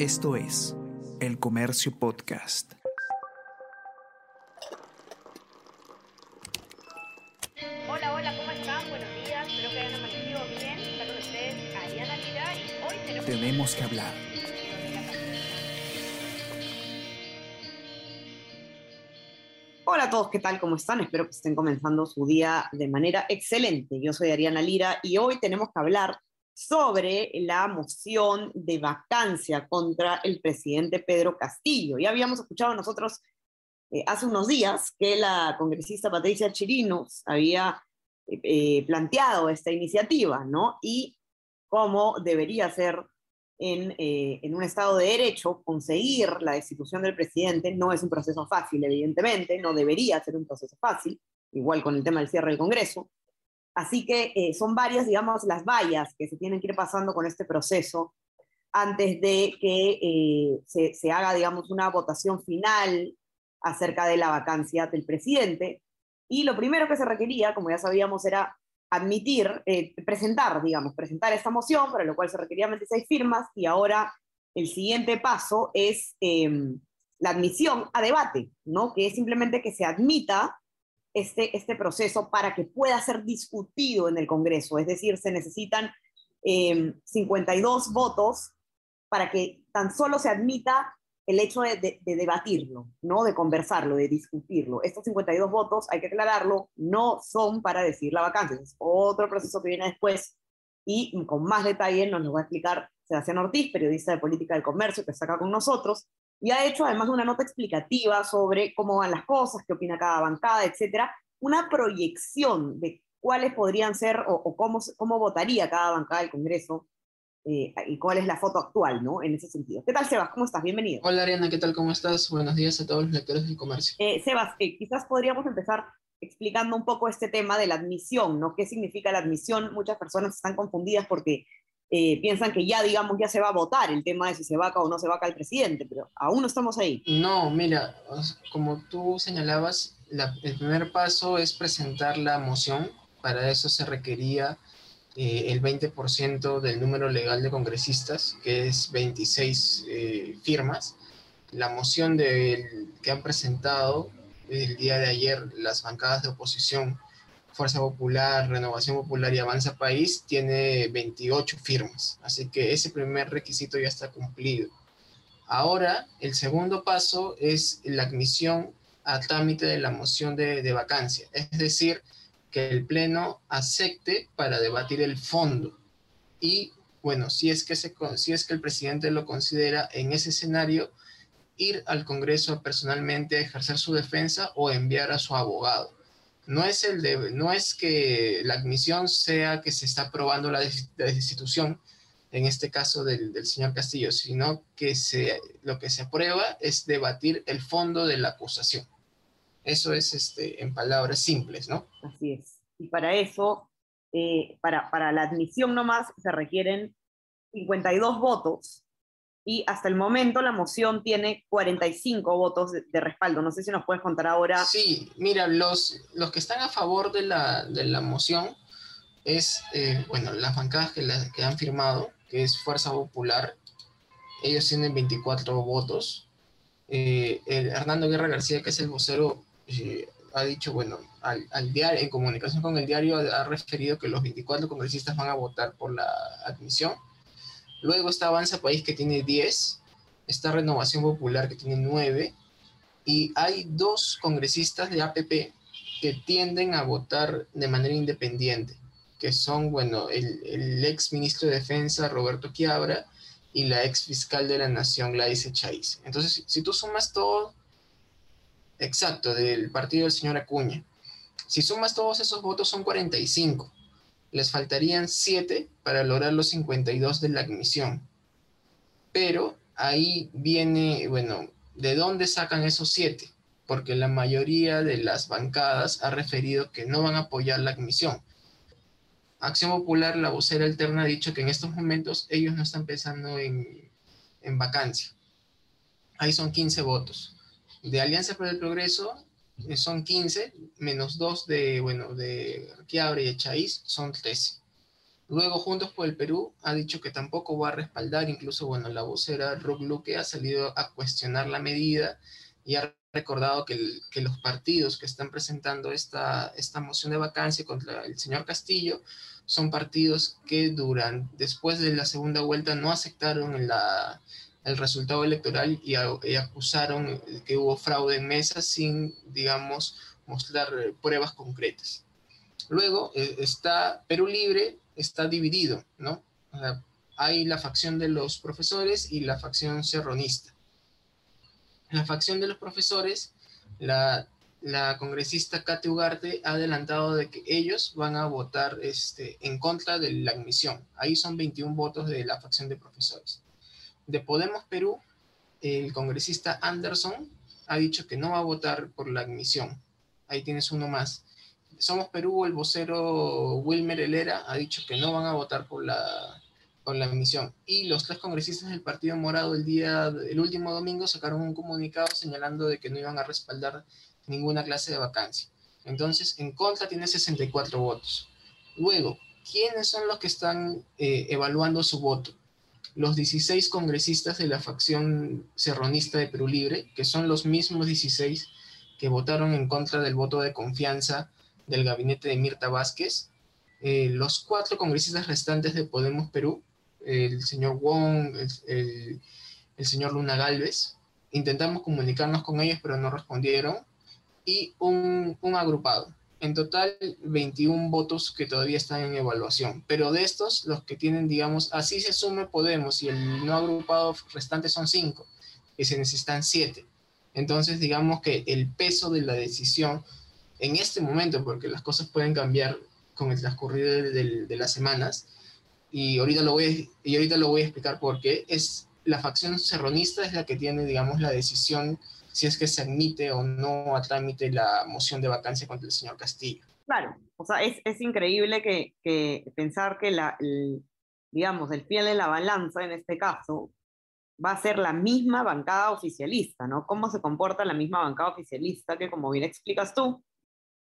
Esto es El Comercio Podcast. Hola, hola, ¿cómo están? Buenos días, espero que hayan amanecido bien. Está con ustedes Ariana Lira y hoy tenemos... Tenemos que hablar. Hola a todos, ¿qué tal? ¿Cómo están? Espero que estén comenzando su día de manera excelente. Yo soy Ariana Lira y hoy tenemos que hablar sobre la moción de vacancia contra el presidente Pedro Castillo. Ya habíamos escuchado nosotros eh, hace unos días que la congresista Patricia Chirinos había eh, planteado esta iniciativa, ¿no? Y cómo debería ser en, eh, en, un Estado de Derecho conseguir la destitución del presidente no es un proceso fácil, evidentemente, no debería ser un proceso fácil, igual con el tema del cierre del Congreso. Así que eh, son varias, digamos, las vallas que se tienen que ir pasando con este proceso antes de que eh, se, se, haga, digamos, una votación final acerca de la vacancia del presidente. Y lo primero que se requería, como ya sabíamos, era admitir, eh, presentar, digamos, presentar esta moción, para lo cual se requerían 26 firmas, y ahora el siguiente paso es eh, la admisión a debate, ¿no? Que es simplemente que se admita este, este proceso para que pueda ser discutido en el Congreso, es decir, se necesitan eh, 52 votos para que tan solo se admita el hecho de, de, de, debatirlo, ¿no? de conversarlo, de discutirlo. Estos 52 votos, hay que aclararlo, no son para decir la vacancia, es otro proceso que viene después y con más detalle nos lo va a explicar Sebastián Ortiz, periodista de política del comercio, que está acá con nosotros, y ha hecho además una nota explicativa sobre cómo van las cosas, qué opina cada bancada, etcétera, una proyección de cuáles podrían ser o, o cómo, cómo votaría cada bancada del Congreso eh, y cuál es la foto actual, ¿no? En ese sentido. ¿Qué tal, Sebas? ¿Cómo estás? Bienvenido. Hola, Ariana, ¿qué tal? ¿Cómo estás? Buenos días a todos los lectores del comercio. Eh, Sebas, eh, quizás podríamos empezar explicando un poco este tema de la admisión, ¿no? ¿Qué significa la admisión? Muchas personas están confundidas porque eh, piensan que ya, digamos, ya se va a votar el tema de si se vaca o no se vaca el presidente, pero aún no estamos ahí. No, mira, como tú señalabas, la, el primer paso es presentar la moción. Para eso se requería eh, el 20% del número legal de congresistas, que es 26 eh, firmas. La moción de, que han presentado el día de ayer las bancadas de oposición, Fuerza Popular, Renovación Popular y Avanza País, tiene 28 firmas. Así que ese primer requisito ya está cumplido. Ahora, el segundo paso es la admisión a trámite de la moción de, de vacancia, es decir, que el Pleno acepte para debatir el fondo. Y bueno, si es que, se, si es que el presidente lo considera en ese escenario, ir al Congreso personalmente a ejercer su defensa o enviar a su abogado. No es, el de, no es que la admisión sea que se está aprobando la, destitución, en este caso del, del, señor Castillo, sino que se, lo que se aprueba es debatir el fondo de la acusación. Eso es este, en palabras simples, ¿no? Así es. Y para eso, eh, para, para la admisión nomás, se requieren 52 votos y hasta el momento la moción tiene 45 votos de, respaldo. No sé si nos puedes contar ahora. Sí, mira, los, los que están a favor de la, de la moción es, eh, bueno, las bancadas que, la, que han firmado, que es Fuerza Popular, ellos tienen 24 votos. Eh, el Hernando Guerra García, que es el vocero eh, ha dicho, bueno, al, al, diario, en comunicación con el diario, ha, referido que los 24 congresistas van a votar por la admisión. Luego está Avanza País, que tiene 10, está Renovación Popular, que tiene 9, y hay dos congresistas de APP que tienden a votar de manera independiente, que son, bueno, el, ex ministro de Defensa, Roberto Quiabra, y la ex fiscal de la Nación, Gladys Echaiz. Entonces, si tú sumas todo, Exacto, del partido del señor Acuña. Si sumas todos esos votos son 45. Les faltarían 7 para lograr los 52 de la admisión. Pero ahí viene, bueno, ¿de dónde sacan esos 7? Porque la mayoría de las bancadas ha referido que no van a apoyar la admisión. Acción Popular, la vocera alterna, ha dicho que en estos momentos ellos no están pensando en, en vacancia. Ahí son 15 votos de Alianza por el Progreso son 15, menos 2 de, bueno, de Quiabre y Echaíz son 13. Luego, Juntos por el Perú ha dicho que tampoco va a respaldar, incluso, bueno, la vocera Rob Luque ha salido a cuestionar la medida y ha recordado que, que, los partidos que están presentando esta, esta moción de vacancia contra el señor Castillo son partidos que duran, después de la segunda vuelta no aceptaron la, el resultado electoral y, acusaron que hubo fraude en mesa sin, digamos, mostrar pruebas concretas. Luego eh, está Perú Libre, está dividido, ¿no? Hay la facción de los profesores y la facción serronista la facción de los profesores, la, la congresista Kate Ugarte ha adelantado de que ellos van a votar este, en contra de la admisión. Ahí son 21 votos de la facción de profesores. De Podemos Perú, el congresista Anderson ha dicho que no va a votar por la admisión. Ahí tienes uno más. Somos Perú, el vocero Wilmer Helera ha dicho que no van a votar por la, con la admisión. Y los tres congresistas del Partido Morado el día, el último domingo sacaron un comunicado señalando de que no iban a respaldar ninguna clase de vacancia. Entonces, en contra tiene 64 votos. Luego, ¿quiénes son los que están eh, evaluando su voto? Los 16 congresistas de la facción serronista de Perú Libre, que son los mismos 16 que votaron en contra del voto de confianza del gabinete de Mirta Vázquez. Eh, los cuatro congresistas restantes de Podemos Perú, el señor Wong, el, señor Luna Galvez. Intentamos comunicarnos con ellos, pero no respondieron. Y un, un agrupado. En total, 21 votos que todavía están en evaluación. Pero de estos, los que tienen, digamos, así se sume Podemos y el no agrupado restante son 5, y se necesitan 7. Entonces, digamos que el peso de la decisión en este momento, porque las cosas pueden cambiar con el transcurrir de, las semanas, y ahorita lo voy y ahorita lo voy a explicar por qué, es la facción serronista es la que tiene, digamos, la decisión si es que se admite o no a trámite la moción de vacancia contra el señor Castillo. Claro, o sea, es, es increíble que, que, pensar que la, el, digamos, el fiel en la balanza en este caso va a ser la misma bancada oficialista, ¿no? ¿Cómo se comporta la misma bancada oficialista que, como bien explicas tú,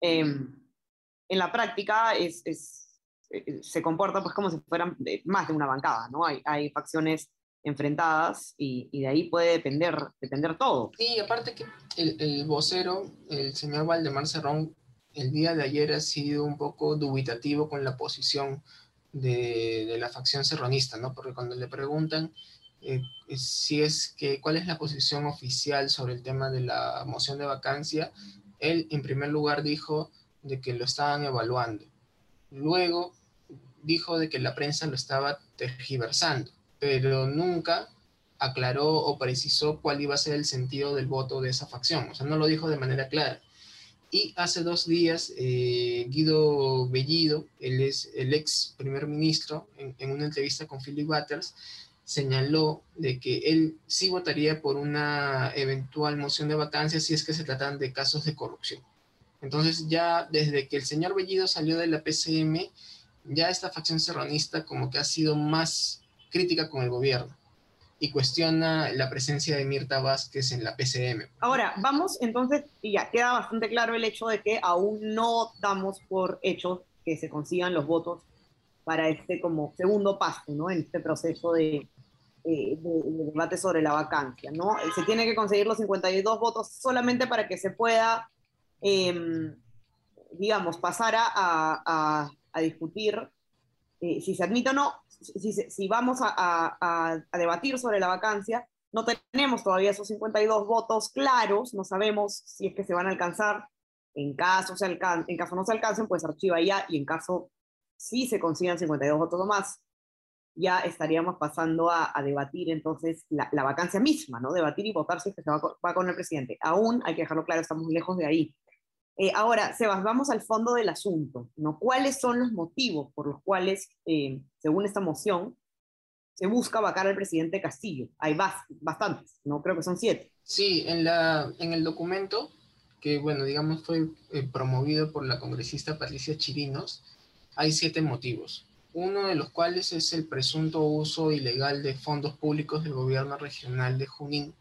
eh, en la práctica es, es eh, se comporta pues como si fueran más de una bancada, ¿no? Hay, hay facciones enfrentadas y, y, de ahí puede depender, depender todo. Sí, aparte que el, el, vocero, el señor Valdemar Cerrón, el día de ayer ha sido un poco dubitativo con la posición de, de la facción serronista, ¿no? Porque cuando le preguntan eh, si es que, cuál es la posición oficial sobre el tema de la moción de vacancia, él en primer lugar dijo de que lo estaban evaluando. Luego dijo de que la prensa lo estaba tergiversando, pero nunca aclaró o precisó cuál iba a ser el sentido del voto de esa facción, o sea, no lo dijo de manera clara. Y hace dos días, eh, Guido Bellido, él es el ex primer ministro, en, una entrevista con Philip Butters, señaló de que él sí votaría por una eventual moción de vacancia si es que se tratan de casos de corrupción. Entonces ya desde que el señor Bellido salió de la PCM, ya esta facción serronista como que ha sido más crítica con el gobierno y cuestiona la presencia de Mirta Vázquez en la PCM. Ahora, vamos entonces, y ya queda bastante claro el hecho de que aún no damos por hecho que se consigan los votos para este como segundo paso, ¿no? En este proceso de, de, de, debate sobre la vacancia, ¿no? Se tiene que conseguir los 52 votos solamente para que se pueda, eh, digamos, pasar a, a, a discutir eh, si se admite o no, si, si vamos a, a, a, debatir sobre la vacancia, no tenemos todavía esos 52 votos claros, no sabemos si es que se van a alcanzar. En caso, se alcan en caso no se alcancen, pues archiva ya, y en caso sí se consigan 52 votos o más, ya estaríamos pasando a, a debatir entonces la, la, vacancia misma, ¿no? Debatir y votar si es que se va, va, con el presidente. Aún hay que dejarlo claro, estamos lejos de ahí. Eh, ahora, Sebas, vamos al fondo del asunto, ¿no? ¿Cuáles son los motivos por los cuales, eh, según esta moción, se busca vacar al presidente Castillo? Hay bastantes, ¿no? Creo que son siete. Sí, en, la, en el documento, que, bueno, digamos, fue eh, promovido por la congresista Patricia Chirinos, hay siete motivos. Uno de los cuales es el presunto uso ilegal de fondos públicos del gobierno regional de Junín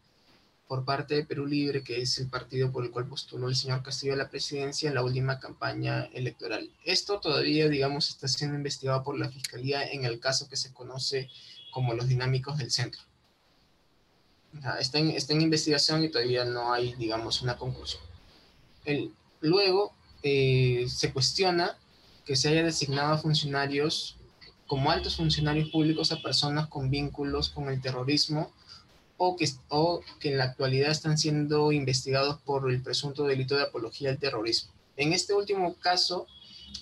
por parte de Perú Libre, que es el partido por el cual postuló el señor Castillo a la presidencia en la última campaña electoral. Esto todavía, digamos, está siendo investigado por la Fiscalía en el caso que se conoce como los dinámicos del centro. está, en, investigación y todavía no hay, digamos, una conclusión. Luego, eh, se cuestiona que se haya designado a funcionarios como altos funcionarios públicos a personas con vínculos con el terrorismo o que, o que en la actualidad están siendo investigados por el presunto delito de apología al terrorismo. En este último caso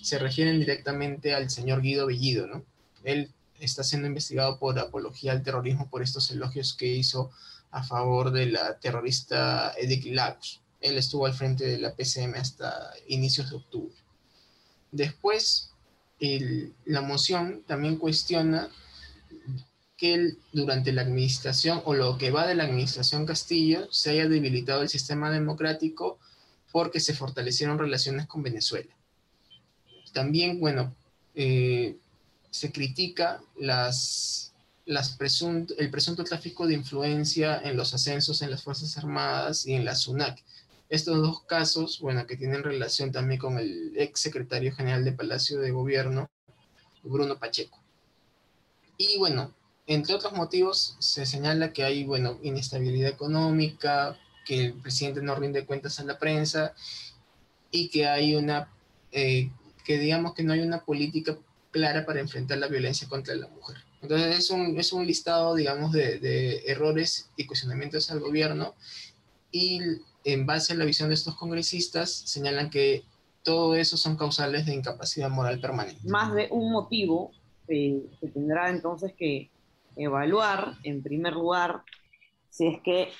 se refieren directamente al señor Guido Bellido, ¿no? Él está siendo investigado por apología al terrorismo por estos elogios que hizo a favor de la terrorista Edith Lagos. Él estuvo al frente de la PCM hasta inicios de octubre. Después, la moción también cuestiona que durante la administración o lo que va de la administración Castillo se haya debilitado el sistema democrático porque se fortalecieron relaciones con Venezuela. También, bueno, eh, se critica las, las el presunto tráfico de influencia en los ascensos en las Fuerzas Armadas y en la SUNAC. Estos dos casos, bueno, que tienen relación también con el ex secretario general de Palacio de Gobierno, Bruno Pacheco. Y bueno, entre otros motivos, se señala que hay, bueno, inestabilidad económica, que el presidente no rinde cuentas a la prensa y que hay una, eh, que digamos que no hay una política clara para enfrentar la violencia contra la mujer. Entonces es un, es un listado, digamos, de, de errores y cuestionamientos al gobierno y en base a la visión de estos congresistas señalan que todo eso son causales de incapacidad moral permanente. Más de un motivo eh, que tendrá entonces que evaluar, en primer lugar, si es que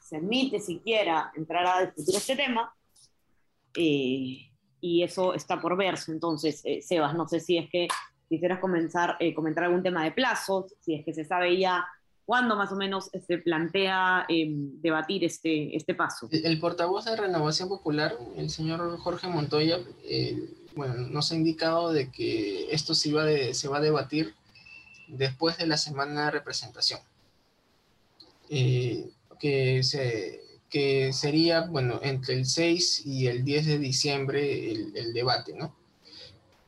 se admite siquiera entrar a discutir este tema, eh, y eso está por verse. Entonces, eh, Sebas, no sé si es que quisieras comenzar, eh, comentar algún tema de plazos, si es que se sabe ya cuándo más o menos se plantea em, debatir este, este paso. El, portavoz de Renovación Popular, el señor Jorge Montoya, bueno, nos ha indicado de que esto se, iba se va a debatir después de la semana de representación, eh, que, se, que sería, bueno, entre el 6 y el 10 de diciembre el, debate, ¿no?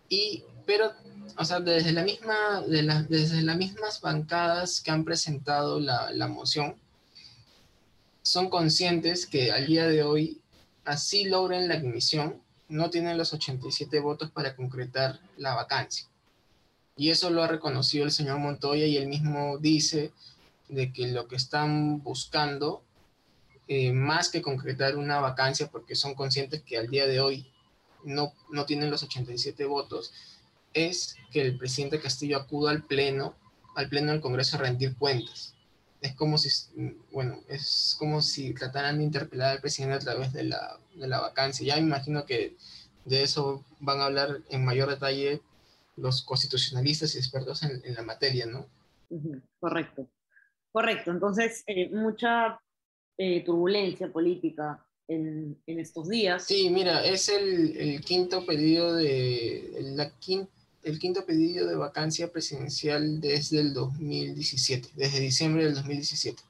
Y, pero, o sea, desde, la misma, de desde las mismas bancadas que han presentado la, la moción, son conscientes que al día de hoy, así logren la admisión, no tienen los 87 votos para concretar la vacancia. Y eso lo ha reconocido el señor Montoya y él mismo dice de que lo que están buscando, eh, más que concretar una vacancia, porque son conscientes que al día de hoy no, no tienen los 87 votos, es que el presidente Castillo acuda al pleno, al pleno del Congreso a rendir cuentas. Es como si, bueno, es como si trataran de interpelar al presidente a través de la, de la vacancia. Ya me imagino que de eso van a hablar en mayor detalle los constitucionalistas y expertos en, la materia, ¿no? Correcto, correcto. Entonces, eh, mucha eh, turbulencia política en, en, estos días. Sí, mira, es el, el quinto pedido de la el quinto pedido de vacancia presidencial desde el 2017, desde diciembre del 2017.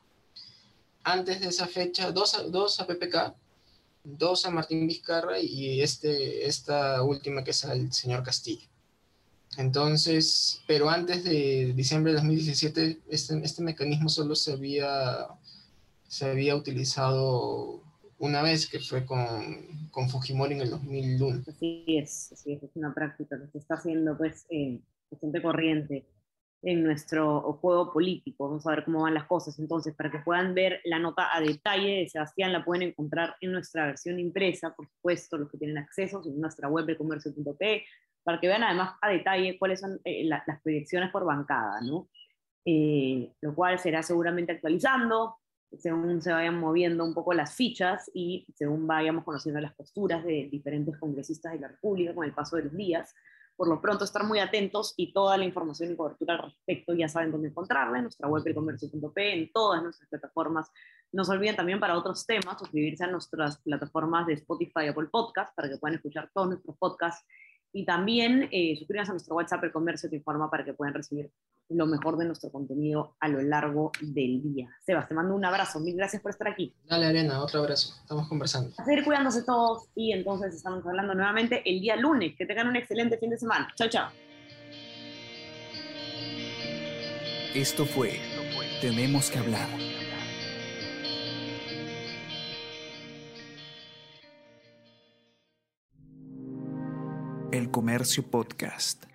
Antes de esa fecha, dos, dos a PPK, dos a Martín Vizcarra y este, esta última que es al señor Castillo. Entonces, pero antes de diciembre de 2017, este, este mecanismo solo se había, se había utilizado una vez, que fue con, con Fujimori en el 2001. Así es, así es, es una práctica que se está haciendo pues eh, bastante corriente en nuestro juego político. Vamos a ver cómo van las cosas. Entonces, para que puedan ver la nota a detalle de Sebastián, la pueden encontrar en nuestra versión impresa, por supuesto, los que tienen acceso, en nuestra web de comercio.p, para que vean además a detalle cuáles son eh, las proyecciones por bancada, ¿no? Eh, lo cual será seguramente actualizando según se vayan moviendo un poco las fichas y según vayamos conociendo las posturas de diferentes congresistas de la República con el paso de los días. Por lo pronto, estar muy atentos y toda la información y cobertura al respecto ya saben dónde encontrarla en nuestra web elcomercio.p, en todas nuestras plataformas. No se olviden también para otros temas suscribirse a nuestras plataformas de Spotify y Apple Podcast para que puedan escuchar todos nuestros podcasts Y también eh, suscríbanse a nuestro WhatsApp, El Comercio Te Informa, para que puedan recibir lo mejor de nuestro contenido a lo largo del día. Sebas, te mando un abrazo. Mil gracias por estar aquí. Dale, Arena, otro abrazo. Estamos conversando. A seguir cuidándose todos y entonces estamos hablando nuevamente el día lunes. Que tengan un excelente fin de semana. Chao, chao. Esto fue Tenemos que hablar. Comercio Podcast.